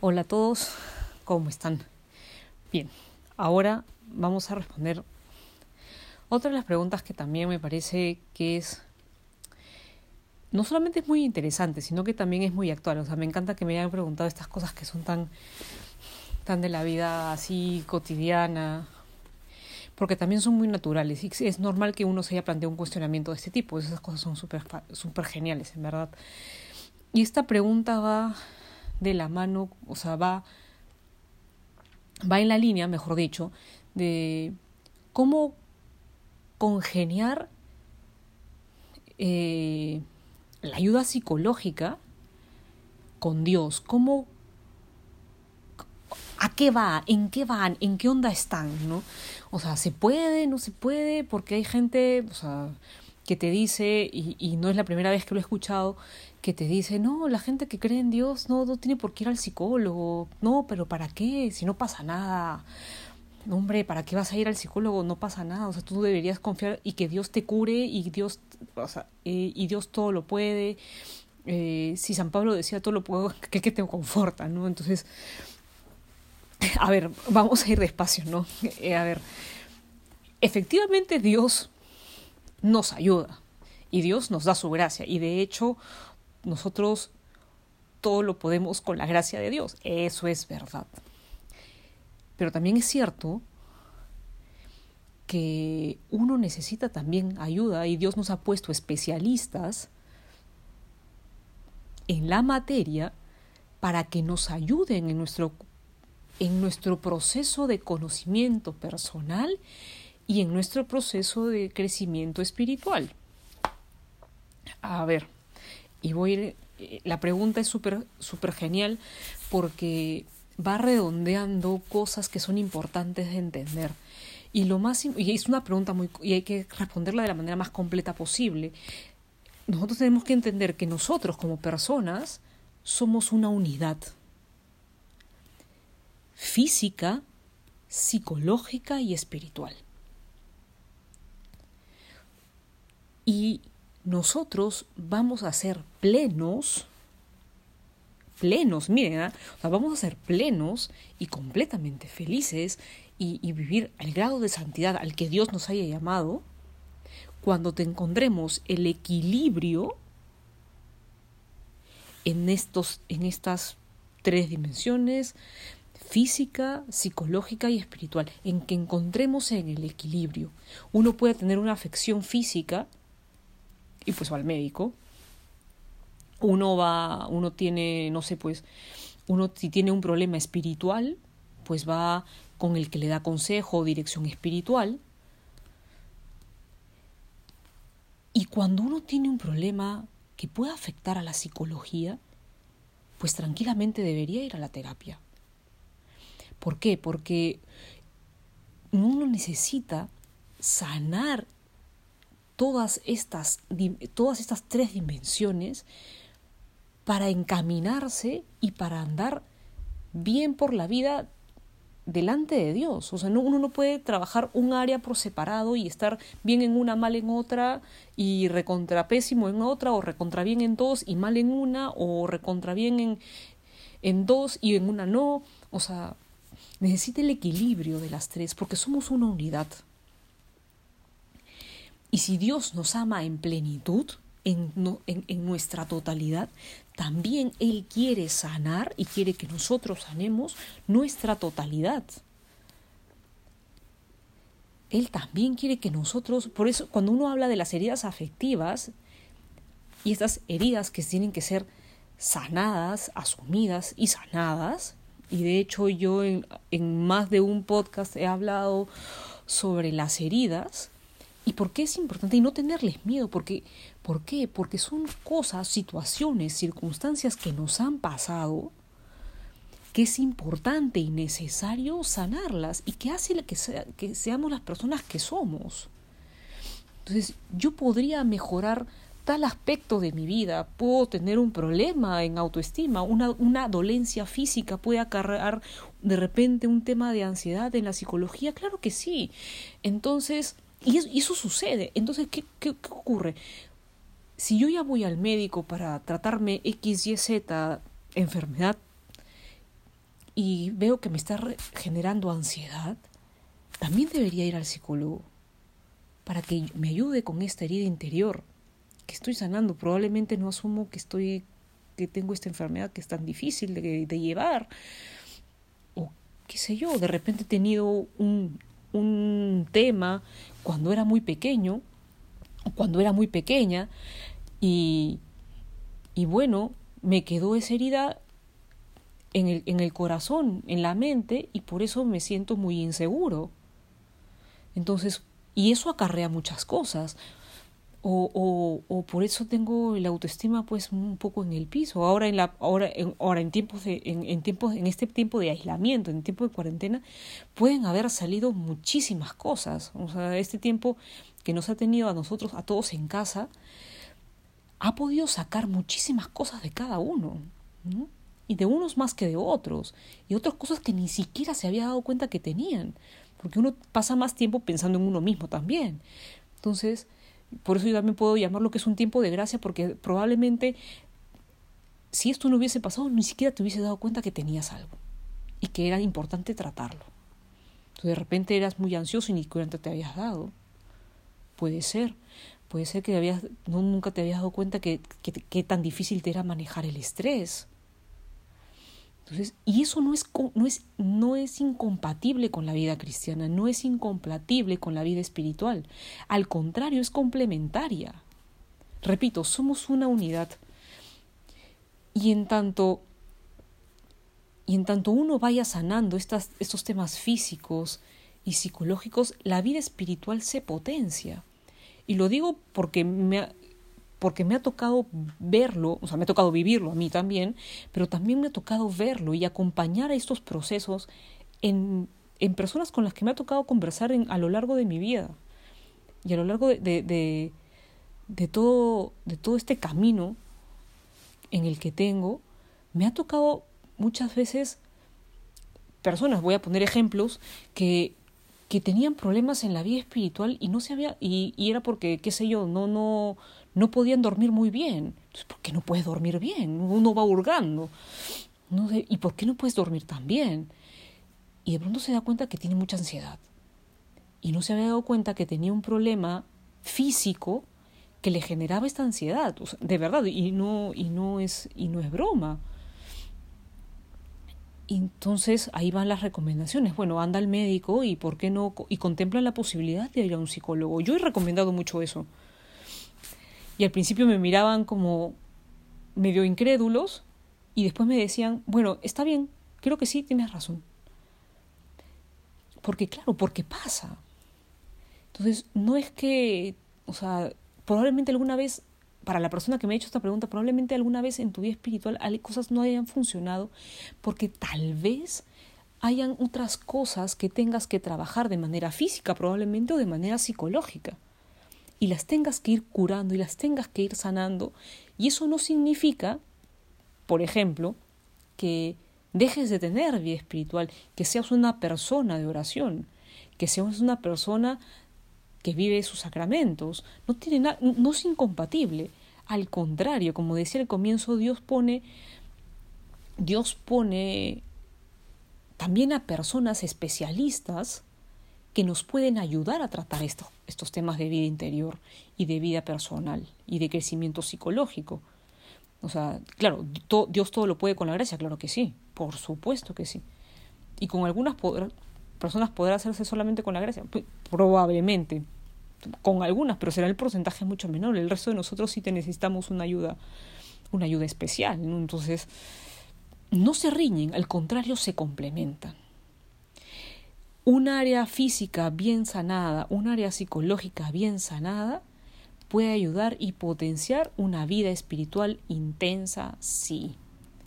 Hola a todos, ¿cómo están? Bien, ahora vamos a responder otra de las preguntas que también me parece que es no solamente es muy interesante, sino que también es muy actual. O sea, me encanta que me hayan preguntado estas cosas que son tan, tan de la vida así cotidiana, porque también son muy naturales. Y es normal que uno se haya planteado un cuestionamiento de este tipo. Esas cosas son súper super geniales, en verdad. Y esta pregunta va de la mano, o sea, va, va en la línea, mejor dicho, de cómo congeniar eh, la ayuda psicológica con Dios, cómo ¿A qué va? ¿En qué van? ¿En qué onda están? ¿no? O sea, ¿se puede? ¿No se puede? Porque hay gente, o sea, que te dice, y, y no es la primera vez que lo he escuchado, que te dice, no, la gente que cree en Dios no, no tiene por qué ir al psicólogo, no, pero ¿para qué? Si no pasa nada. hombre, ¿para qué vas a ir al psicólogo? No pasa nada, o sea, tú deberías confiar y que Dios te cure y Dios, o sea, eh, y Dios todo lo puede. Eh, si San Pablo decía todo lo puedo, ¿qué que te conforta, ¿no? Entonces, a ver, vamos a ir despacio, ¿no? Eh, a ver, efectivamente Dios nos ayuda y Dios nos da su gracia y de hecho nosotros todo lo podemos con la gracia de Dios. Eso es verdad. Pero también es cierto que uno necesita también ayuda y Dios nos ha puesto especialistas en la materia para que nos ayuden en nuestro, en nuestro proceso de conocimiento personal y en nuestro proceso de crecimiento espiritual. A ver, y voy eh, la pregunta es súper super genial porque va redondeando cosas que son importantes de entender. Y lo más y es una pregunta muy y hay que responderla de la manera más completa posible. Nosotros tenemos que entender que nosotros como personas somos una unidad física, psicológica y espiritual. Y nosotros vamos a ser plenos, plenos, miren, ¿ah? vamos a ser plenos y completamente felices y, y, vivir al grado de santidad al que Dios nos haya llamado, cuando te encontremos el equilibrio en, estos, en estas tres dimensiones, física, psicológica y espiritual, en que encontremos en el equilibrio. Uno puede tener una afección física y pues va al médico. Uno va, uno tiene, no sé, pues, uno si tiene un problema espiritual, pues va con el que le da consejo o dirección espiritual. Y cuando uno tiene un problema que pueda afectar a la psicología, pues tranquilamente debería ir a la terapia. ¿Por qué? Porque uno necesita sanar todas estas, todas estas tres dimensiones para encaminarse y para andar bien por la vida delante de Dios. O sea, no, uno no puede trabajar un área por separado y estar bien en una, mal en otra, y recontra pésimo en otra, o recontra bien en dos y mal en una, o recontra bien en, en dos y en una no. O sea, necesita el equilibrio de las tres porque somos una unidad. Y si Dios nos ama en plenitud, en, en, nuestra totalidad, también Él quiere sanar y quiere que nosotros sanemos nuestra totalidad. Él también quiere que nosotros, por eso cuando uno habla de las heridas afectivas y estas heridas que tienen que ser sanadas, asumidas y sanadas, y de hecho yo en, en más de un podcast he hablado sobre las heridas, ¿Y por qué es importante? Y no tenerles miedo, porque, ¿por qué? Porque son cosas, situaciones, circunstancias que nos han pasado que es importante y necesario sanarlas y que hace que, que seamos las personas que somos. Entonces, yo podría mejorar tal aspecto de mi vida, puedo tener un problema en autoestima, una, una dolencia física puede acarrear de repente un tema de ansiedad en la psicología, claro que sí. Entonces, y eso, sucede. Entonces, ¿qué, ¿qué, ocurre? Si yo ya voy al médico para tratarme X, Y, Z enfermedad, y veo que me está generando ansiedad, también debería ir al psicólogo para que me ayude con esta herida interior que estoy sanando. Probablemente no asumo que estoy que tengo esta enfermedad que es tan difícil de, de llevar. O qué sé yo, de repente he tenido un, un tema cuando era muy pequeño o cuando era muy pequeña y, y bueno, me quedó esa herida en el, en el corazón, en la mente, y por eso me siento muy inseguro. Entonces, y eso acarrea muchas cosas. O, o, o, por eso tengo la autoestima pues un poco en el piso. Ahora en la, ahora en, ahora en tiempos de, en, en, tiempos, en este tiempo de aislamiento, en tiempo de cuarentena, pueden haber salido muchísimas cosas. O sea, este tiempo que nos ha tenido a nosotros, a todos en casa, ha podido sacar muchísimas cosas de cada uno. ¿no? Y de unos más que de otros. Y otras cosas que ni siquiera se había dado cuenta que tenían porque uno pasa más tiempo pensando en uno mismo también. Entonces, por eso yo también puedo llamarlo que es un tiempo de gracia, porque probablemente si esto no hubiese pasado, ni siquiera te hubiese dado cuenta que tenías algo y que era importante tratarlo. Entonces, de repente eras muy ansioso y ni cuenta te habías dado. Puede ser. Puede ser que habías, no, nunca te habías dado cuenta que, que, que tan difícil te era manejar el estrés y eso no es, no, es, no es incompatible con la vida cristiana, no es incompatible con la vida espiritual. Al contrario, es complementaria. Repito, somos una unidad. Y en tanto, y en tanto uno vaya sanando estas, estos temas físicos y psicológicos, la vida espiritual se potencia. Y lo digo porque me, porque me ha tocado verlo, o sea, me ha tocado vivirlo a mí también, pero también me ha tocado verlo y acompañar a estos procesos en, en personas con las que me ha tocado conversar a lo largo de mi vida y a lo largo de, de, de, todo, de todo este camino en el que tengo, me ha tocado muchas veces personas, voy a poner ejemplos, que, que tenían problemas en la vida espiritual y no se había, y, y era porque, qué sé yo, no, no, no podían dormir muy bien. Entonces, ¿por qué no puedes dormir bien? Uno va hurgando. No ¿Y por qué no puedes dormir tan bien? Y de pronto se da cuenta que tiene mucha ansiedad. Y no se había dado cuenta que tenía un problema físico que le generaba esta ansiedad, de verdad, y no, y no es, y no es broma. entonces ahí van las recomendaciones. Bueno, anda al médico y por qué no, y contempla la posibilidad de ir a un psicólogo. Yo he recomendado mucho eso y al principio me miraban como medio incrédulos y después me decían, bueno, está bien, creo que sí, tienes razón. Porque claro, porque pasa. Entonces, no es que, o sea, probablemente alguna vez, para la persona que me ha hecho esta pregunta, probablemente alguna vez en tu vida espiritual cosas no hayan funcionado porque tal vez hayan otras cosas que tengas que trabajar de manera física probablemente o de manera psicológica y las tengas que ir curando y las tengas que ir sanando. Y eso no significa, por ejemplo, que dejes de tener vida espiritual, que seas una persona de oración, que seas una persona que vive sus sacramentos. No, tiene no es incompatible. Al contrario, como decía al comienzo, Dios pone, Dios pone también a personas especialistas que nos pueden ayudar a tratar estos, estos temas de vida interior y de vida personal y de crecimiento psicológico. O sea, claro, Dios todo lo puede con la gracia, claro que sí, por supuesto que sí. Y con algunas personas podrá hacerse solamente con la gracia, probablemente, con algunas, pero será el porcentaje mucho menor. El resto de nosotros sí te necesitamos una ayuda, una ayuda especial. Entonces, no se riñen, al contrario, se complementan. Un área física bien sanada, un área psicológica bien sanada, puede ayudar y potenciar una vida espiritual intensa, sí.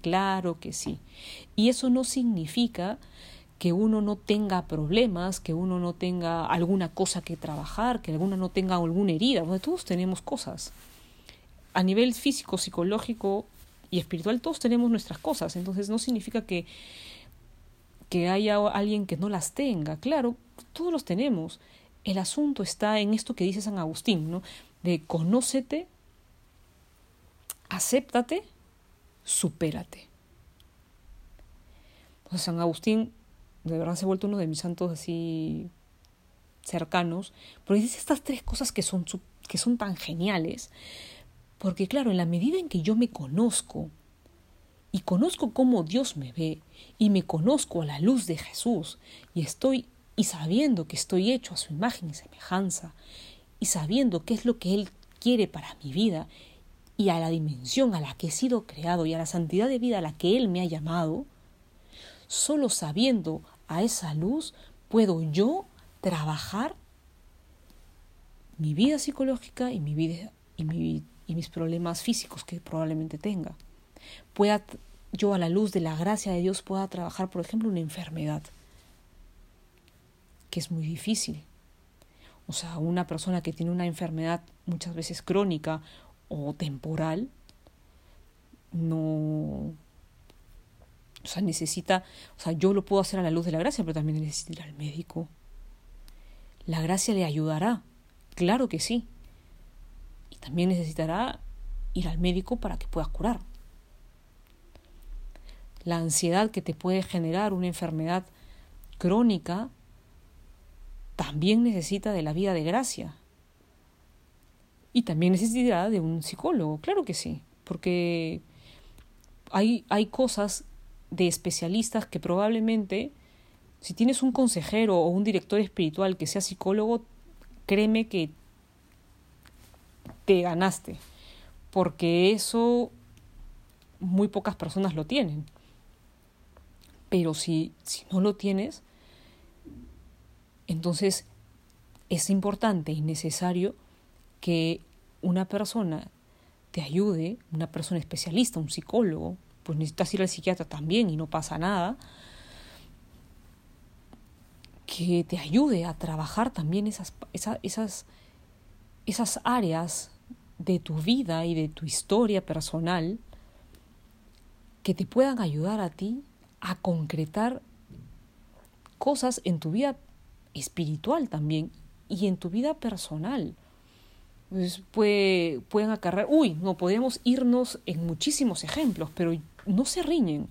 Claro que sí. Y eso no significa que uno no tenga problemas, que uno no tenga alguna cosa que trabajar, que alguna no tenga alguna herida. todos tenemos cosas. A nivel físico, psicológico y espiritual, todos tenemos nuestras cosas. Entonces no significa que que haya alguien que no las tenga. Claro, todos los tenemos. El asunto está en esto que dice San Agustín, ¿no? De conócete, acéptate, supérate. San Agustín de verdad se ha vuelto uno de mis santos así cercanos, pero dice estas tres cosas que son, que son tan geniales, porque claro, en la medida en que yo me conozco, y conozco cómo Dios me ve, y me conozco a la luz de Jesús, y estoy, y sabiendo que estoy hecho a su imagen y semejanza, y sabiendo qué es lo que Él quiere para mi vida, y a la dimensión a la que he sido creado, y a la santidad de vida a la que Él me ha llamado, solo sabiendo a esa luz puedo yo trabajar mi vida psicológica y mi vida y, y mis problemas físicos que probablemente tenga. Pueda yo a la luz de la gracia de Dios pueda trabajar, por ejemplo, una enfermedad, que es muy difícil. O sea, una persona que tiene una enfermedad muchas veces crónica o temporal, no, o sea, necesita, o sea, yo lo puedo hacer a la luz de la gracia, pero también necesita ir al médico. La gracia le ayudará, claro que sí. Y también necesitará ir al médico para que pueda curar. La ansiedad que te puede generar una enfermedad crónica también necesita de la vida de gracia. Y también necesitará de un psicólogo, claro que sí, porque hay, hay cosas de especialistas que probablemente, si tienes un consejero o un director espiritual que sea psicólogo, créeme que te ganaste, porque eso muy pocas personas lo tienen. Pero si, si no lo tienes, entonces es importante y necesario que una persona te ayude, una persona especialista, un psicólogo, pues necesitas ir al psiquiatra también y no pasa nada, que te ayude a trabajar también esas, esas, esas áreas de tu vida y de tu historia personal que te puedan ayudar a ti a concretar cosas en tu vida espiritual también y en tu vida personal. Pues puede, pueden acarrear, uy, no podemos irnos en muchísimos ejemplos, pero no se riñen.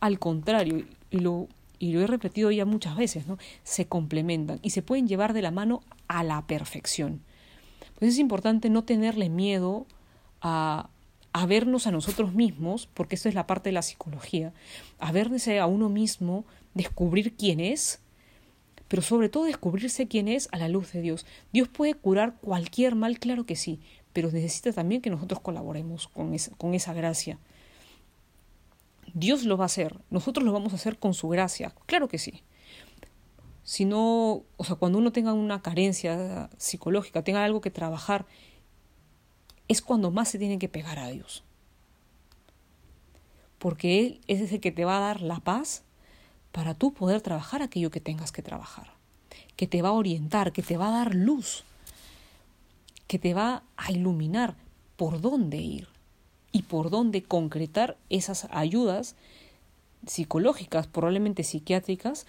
Al contrario, y lo, y lo he repetido ya muchas veces, ¿no? se complementan y se pueden llevar de la mano a la perfección. Pues es importante no tenerle miedo a, a vernos a nosotros mismos, porque esto es la parte de la psicología, a a uno mismo, descubrir quién es, pero sobre todo descubrirse quién es a la luz de Dios. Dios puede curar cualquier mal, claro que sí, pero necesita también que nosotros colaboremos con con esa gracia. Dios lo va a hacer, nosotros lo vamos a hacer con su gracia, claro que sí. Si no, o sea, cuando uno tenga una carencia psicológica, tenga algo que trabajar, es cuando más se tiene que pegar a Dios. Porque Él es el que te va a dar la paz para tú poder trabajar aquello que tengas que trabajar, que te va a orientar, que te va a dar luz, que te va a iluminar por dónde ir y por dónde concretar esas ayudas psicológicas, probablemente psiquiátricas,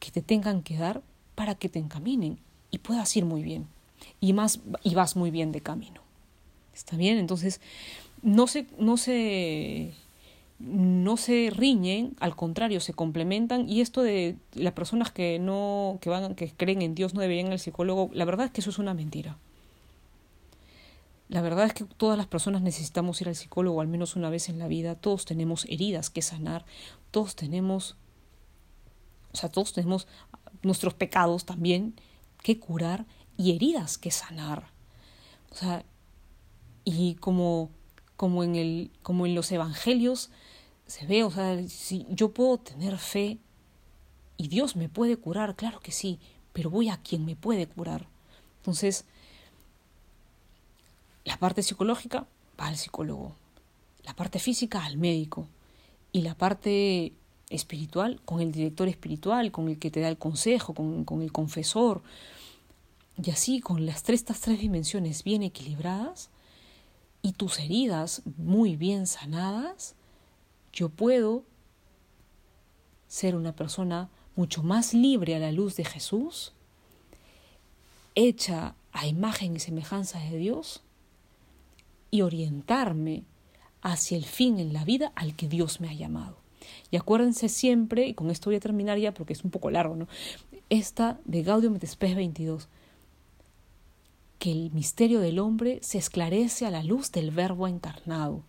que te tengan que dar para que te encaminen y puedas ir muy bien. Y, más, y vas muy bien de camino. ¿Está bien? Entonces, no se, no se, no se riñen, al contrario, se complementan. Y esto de las personas que no, que van, que creen en Dios no deberían ir al psicólogo, la verdad es que eso es una mentira. La verdad es que todas las personas necesitamos ir al psicólogo al menos una vez en la vida, todos tenemos heridas que sanar, todos tenemos, o sea, todos tenemos nuestros pecados también que curar y heridas que sanar. O sea, y como, como, en, el, como en los evangelios se ve, o sea, si yo puedo tener fe y Dios me puede curar, claro que sí, pero voy a quien me puede curar. Entonces, la parte psicológica va al psicólogo, la parte física al médico y la parte espiritual con el director espiritual, con el que te da el consejo, con, con el confesor. Y así, con las tres, estas tres dimensiones bien equilibradas y tus heridas muy bien sanadas, yo puedo ser una persona mucho más libre a la luz de Jesús, hecha a imagen y semejanza de Dios, y orientarme hacia el fin en la vida al que Dios me ha llamado. Y acuérdense siempre, y con esto voy a terminar ya porque es un poco largo, ¿no? Esta de Gaudium et Spes 22, que el misterio del hombre se esclarece a la luz del verbo encarnado.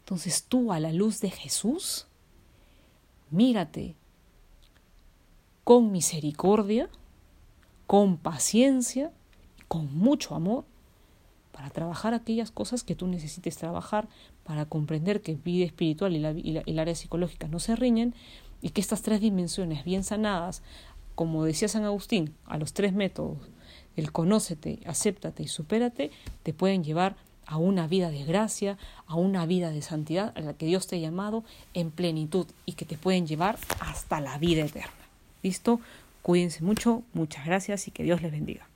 Entonces tú, a la luz de Jesús, mírate con misericordia, con paciencia, con mucho amor, para trabajar aquellas cosas que tú necesites trabajar, para comprender que vida espiritual y, el área psicológica no se riñen y que estas tres dimensiones bien sanadas, como decía San Agustín, a los tres métodos, el conócete, acéptate y supérate, te pueden llevar a una vida de gracia, a una vida de santidad a la que Dios te ha llamado en plenitud y que te pueden llevar hasta la vida eterna. ¿Listo? Cuídense mucho, muchas gracias y que Dios les bendiga.